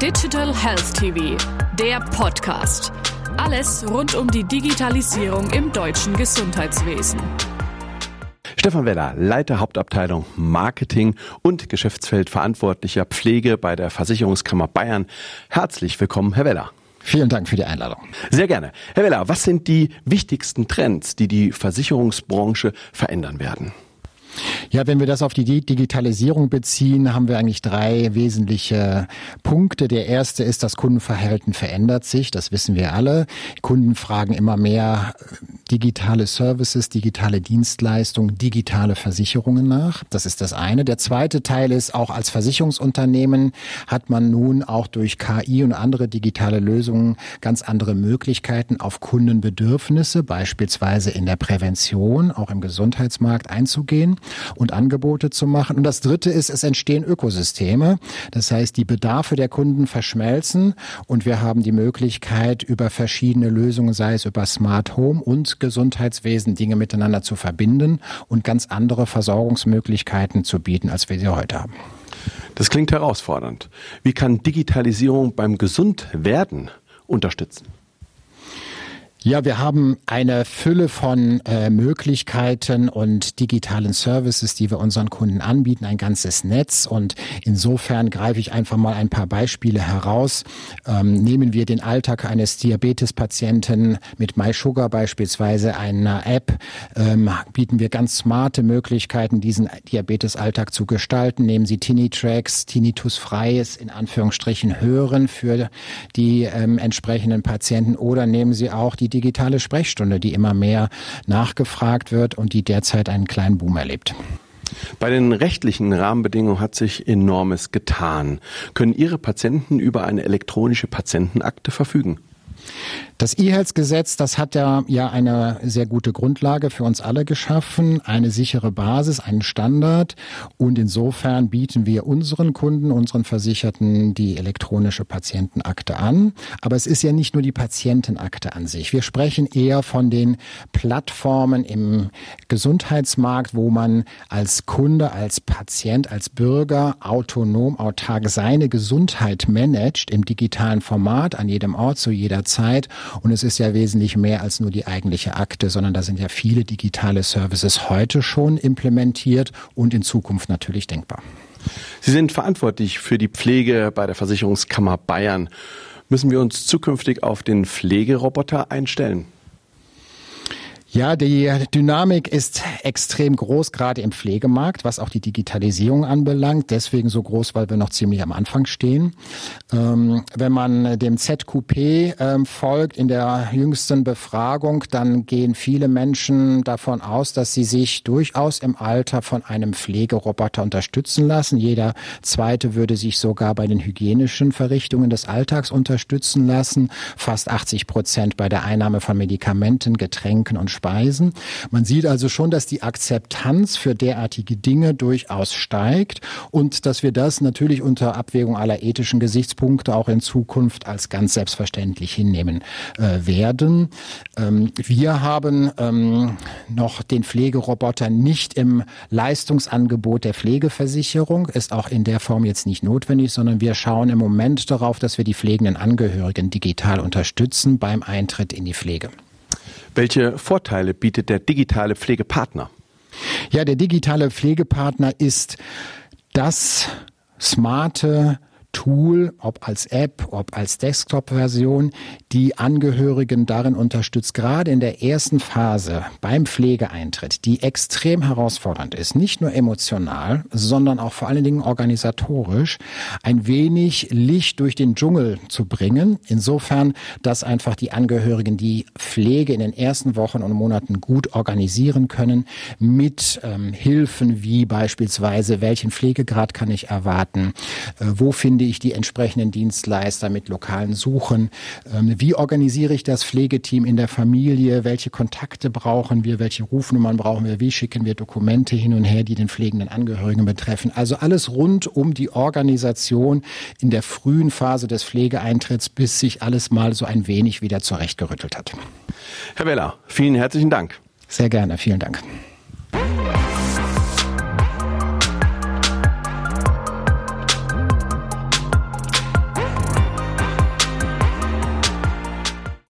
Digital Health TV, der Podcast. Alles rund um die Digitalisierung im deutschen Gesundheitswesen. Stefan Weller, Leiter Hauptabteilung Marketing und Geschäftsfeldverantwortlicher Pflege bei der Versicherungskammer Bayern. Herzlich willkommen, Herr Weller. Vielen Dank für die Einladung. Sehr gerne. Herr Weller, was sind die wichtigsten Trends, die die Versicherungsbranche verändern werden? Ja, wenn wir das auf die Digitalisierung beziehen, haben wir eigentlich drei wesentliche Punkte. Der erste ist, das Kundenverhalten verändert sich. Das wissen wir alle. Kunden fragen immer mehr äh, digitale Services, digitale Dienstleistungen, digitale Versicherungen nach. Das ist das eine. Der zweite Teil ist, auch als Versicherungsunternehmen hat man nun auch durch KI und andere digitale Lösungen ganz andere Möglichkeiten auf Kundenbedürfnisse, beispielsweise in der Prävention, auch im Gesundheitsmarkt einzugehen und Angebote zu machen. Und das Dritte ist, es entstehen Ökosysteme. Das heißt, die Bedarfe der Kunden verschmelzen und wir haben die Möglichkeit, über verschiedene Lösungen, sei es über Smart Home und Gesundheitswesen, Dinge miteinander zu verbinden und ganz andere Versorgungsmöglichkeiten zu bieten, als wir sie heute haben. Das klingt herausfordernd. Wie kann Digitalisierung beim Gesundwerden unterstützen? Ja, wir haben eine Fülle von äh, Möglichkeiten und digitalen Services, die wir unseren Kunden anbieten, ein ganzes Netz. Und insofern greife ich einfach mal ein paar Beispiele heraus. Ähm, nehmen wir den Alltag eines Diabetespatienten mit MySugar beispielsweise, einer App, ähm, bieten wir ganz smarte Möglichkeiten, diesen Diabetesalltag zu gestalten. Nehmen Sie Tinitracks, Tinnitusfreies in Anführungsstrichen hören für die ähm, entsprechenden Patienten oder nehmen Sie auch die digitale Sprechstunde, die immer mehr nachgefragt wird und die derzeit einen kleinen Boom erlebt. Bei den rechtlichen Rahmenbedingungen hat sich enormes getan. Können Ihre Patienten über eine elektronische Patientenakte verfügen? Das E-Health-Gesetz, das hat ja, ja eine sehr gute Grundlage für uns alle geschaffen, eine sichere Basis, einen Standard. Und insofern bieten wir unseren Kunden, unseren Versicherten die elektronische Patientenakte an. Aber es ist ja nicht nur die Patientenakte an sich. Wir sprechen eher von den Plattformen im Gesundheitsmarkt, wo man als Kunde, als Patient, als Bürger autonom, autark seine Gesundheit managt im digitalen Format an jedem Ort zu jeder Zeit und es ist ja wesentlich mehr als nur die eigentliche Akte, sondern da sind ja viele digitale Services heute schon implementiert und in Zukunft natürlich denkbar. Sie sind verantwortlich für die Pflege bei der Versicherungskammer Bayern. Müssen wir uns zukünftig auf den Pflegeroboter einstellen? Ja, die Dynamik ist extrem groß, gerade im Pflegemarkt, was auch die Digitalisierung anbelangt. Deswegen so groß, weil wir noch ziemlich am Anfang stehen. Ähm, wenn man dem ZQP ähm, folgt in der jüngsten Befragung, dann gehen viele Menschen davon aus, dass sie sich durchaus im Alter von einem Pflegeroboter unterstützen lassen. Jeder zweite würde sich sogar bei den hygienischen Verrichtungen des Alltags unterstützen lassen. Fast 80 Prozent bei der Einnahme von Medikamenten, Getränken und Speisen. Man sieht also schon, dass die Akzeptanz für derartige Dinge durchaus steigt und dass wir das natürlich unter Abwägung aller ethischen Gesichtspunkte auch in Zukunft als ganz selbstverständlich hinnehmen äh, werden. Ähm, wir haben ähm, noch den Pflegeroboter nicht im Leistungsangebot der Pflegeversicherung, ist auch in der Form jetzt nicht notwendig, sondern wir schauen im Moment darauf, dass wir die pflegenden Angehörigen digital unterstützen beim Eintritt in die Pflege. Welche Vorteile bietet der digitale Pflegepartner? Ja, der digitale Pflegepartner ist das smarte Tool, ob als App, ob als Desktop-Version, die Angehörigen darin unterstützt, gerade in der ersten Phase beim Pflegeeintritt, die extrem herausfordernd ist, nicht nur emotional, sondern auch vor allen Dingen organisatorisch, ein wenig Licht durch den Dschungel zu bringen. Insofern, dass einfach die Angehörigen die Pflege in den ersten Wochen und Monaten gut organisieren können mit ähm, Hilfen wie beispielsweise, welchen Pflegegrad kann ich erwarten, äh, wo finde finde ich die entsprechenden Dienstleister mit lokalen Suchen? Ähm, wie organisiere ich das Pflegeteam in der Familie? Welche Kontakte brauchen wir? Welche Rufnummern brauchen wir? Wie schicken wir Dokumente hin und her, die den pflegenden Angehörigen betreffen? Also alles rund um die Organisation in der frühen Phase des Pflegeeintritts, bis sich alles mal so ein wenig wieder zurechtgerüttelt hat. Herr Weller, vielen herzlichen Dank. Sehr gerne, vielen Dank.